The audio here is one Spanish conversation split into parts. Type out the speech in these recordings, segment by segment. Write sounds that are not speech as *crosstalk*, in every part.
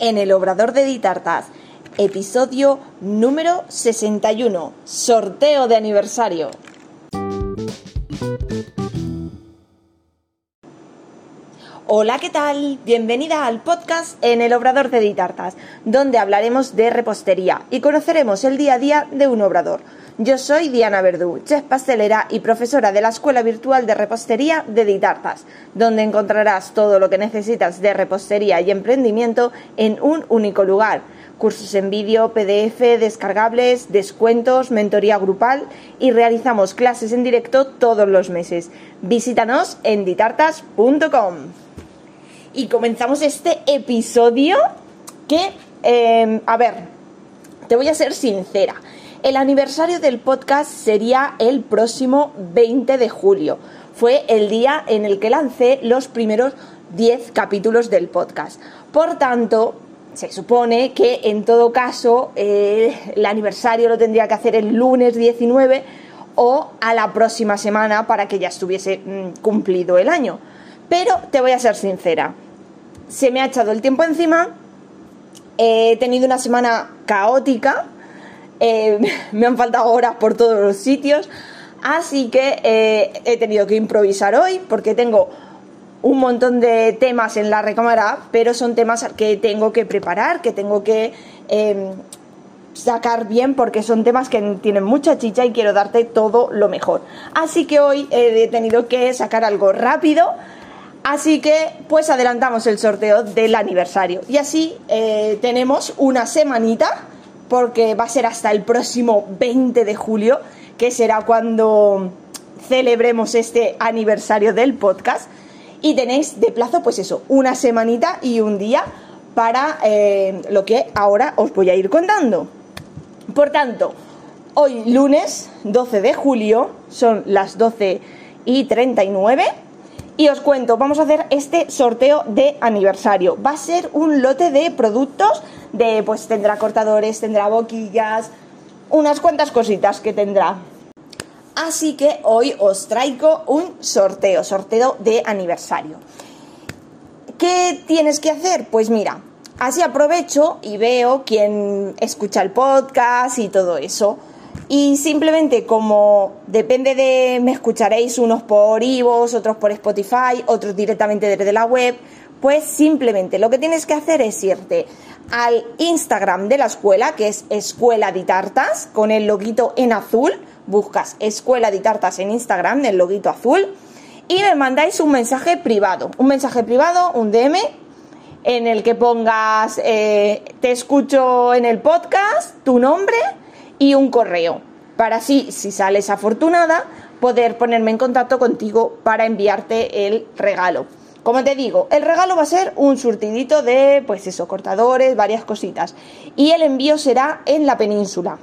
en el Obrador de Ditartas, episodio número 61, sorteo de aniversario. Hola, ¿qué tal? Bienvenida al podcast en el Obrador de Ditartas, donde hablaremos de repostería y conoceremos el día a día de un obrador. Yo soy Diana Verdú, chef pastelera y profesora de la Escuela Virtual de Repostería de Ditartas, donde encontrarás todo lo que necesitas de repostería y emprendimiento en un único lugar. Cursos en vídeo, PDF, descargables, descuentos, mentoría grupal y realizamos clases en directo todos los meses. Visítanos en ditartas.com. Y comenzamos este episodio que, eh, a ver, te voy a ser sincera. El aniversario del podcast sería el próximo 20 de julio. Fue el día en el que lancé los primeros 10 capítulos del podcast. Por tanto, se supone que en todo caso eh, el aniversario lo tendría que hacer el lunes 19 o a la próxima semana para que ya estuviese mm, cumplido el año. Pero te voy a ser sincera, se me ha echado el tiempo encima, he tenido una semana caótica, eh, *laughs* me han faltado horas por todos los sitios, así que eh, he tenido que improvisar hoy porque tengo un montón de temas en la recámara, pero son temas que tengo que preparar, que tengo que em, sacar bien porque son temas que tienen mucha chicha y quiero darte todo lo mejor. Así que hoy he tenido que sacar algo rápido. Así que pues adelantamos el sorteo del aniversario y así eh, tenemos una semanita porque va a ser hasta el próximo 20 de julio, que será cuando celebremos este aniversario del podcast. Y tenéis de plazo, pues eso, una semanita y un día para eh, lo que ahora os voy a ir contando. Por tanto, hoy lunes 12 de julio, son las 12 y 39. Y os cuento, vamos a hacer este sorteo de aniversario. Va a ser un lote de productos de pues tendrá cortadores, tendrá boquillas, unas cuantas cositas que tendrá. Así que hoy os traigo un sorteo, sorteo de aniversario. ¿Qué tienes que hacer? Pues mira, así aprovecho y veo quién escucha el podcast y todo eso. Y simplemente como depende de, me escucharéis unos por Ivos, otros por Spotify, otros directamente desde la web, pues simplemente lo que tienes que hacer es irte al Instagram de la escuela, que es Escuela de Tartas, con el loguito en azul. Buscas Escuela de Tartas en Instagram, el loguito azul. Y me mandáis un mensaje privado. Un mensaje privado, un DM, en el que pongas eh, te escucho en el podcast, tu nombre y un correo. Para así, si sales afortunada, poder ponerme en contacto contigo para enviarte el regalo. Como te digo, el regalo va a ser un surtidito de, pues eso, cortadores, varias cositas. Y el envío será en la península.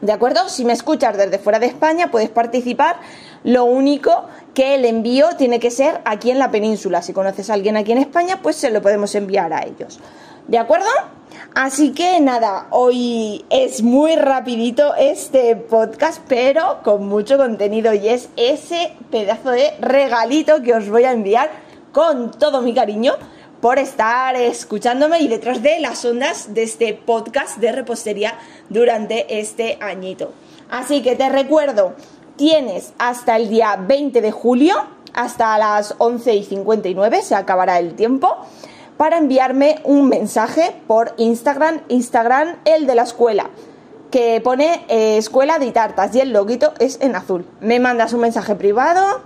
¿De acuerdo? Si me escuchas desde fuera de España, puedes participar. Lo único que el envío tiene que ser aquí en la península. Si conoces a alguien aquí en España, pues se lo podemos enviar a ellos. ¿De acuerdo? Así que nada, hoy es muy rapidito este podcast, pero con mucho contenido y es ese pedazo de regalito que os voy a enviar con todo mi cariño por estar escuchándome y detrás de las ondas de este podcast de repostería durante este añito. Así que te recuerdo, tienes hasta el día 20 de julio, hasta las 11 y 59, se acabará el tiempo, para enviarme un mensaje por Instagram, Instagram, el de la escuela, que pone eh, escuela de tartas y el loguito es en azul. Me mandas un mensaje privado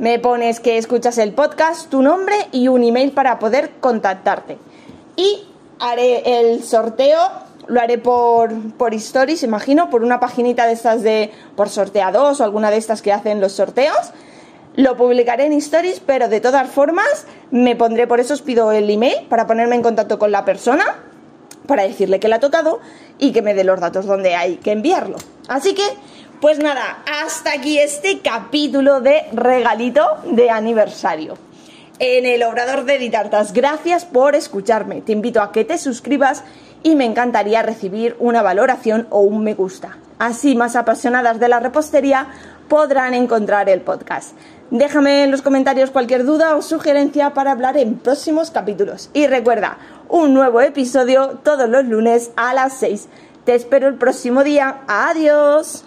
me pones que escuchas el podcast, tu nombre y un email para poder contactarte. Y haré el sorteo, lo haré por, por stories, imagino, por una paginita de estas de por sorteados o alguna de estas que hacen los sorteos. Lo publicaré en stories, pero de todas formas me pondré, por eso os pido el email para ponerme en contacto con la persona, para decirle que le ha tocado y que me dé los datos donde hay que enviarlo. Así que pues nada, hasta aquí este capítulo de regalito de aniversario. en el Obrador de Ditartas. Gracias por escucharme. Te invito a que te suscribas y me encantaría recibir una valoración o un me gusta. Así más apasionadas de la repostería podrán encontrar el podcast. Déjame en los comentarios cualquier duda o sugerencia para hablar en próximos capítulos. Y recuerda, un nuevo episodio todos los lunes a las 6. Te espero el próximo día. Adiós.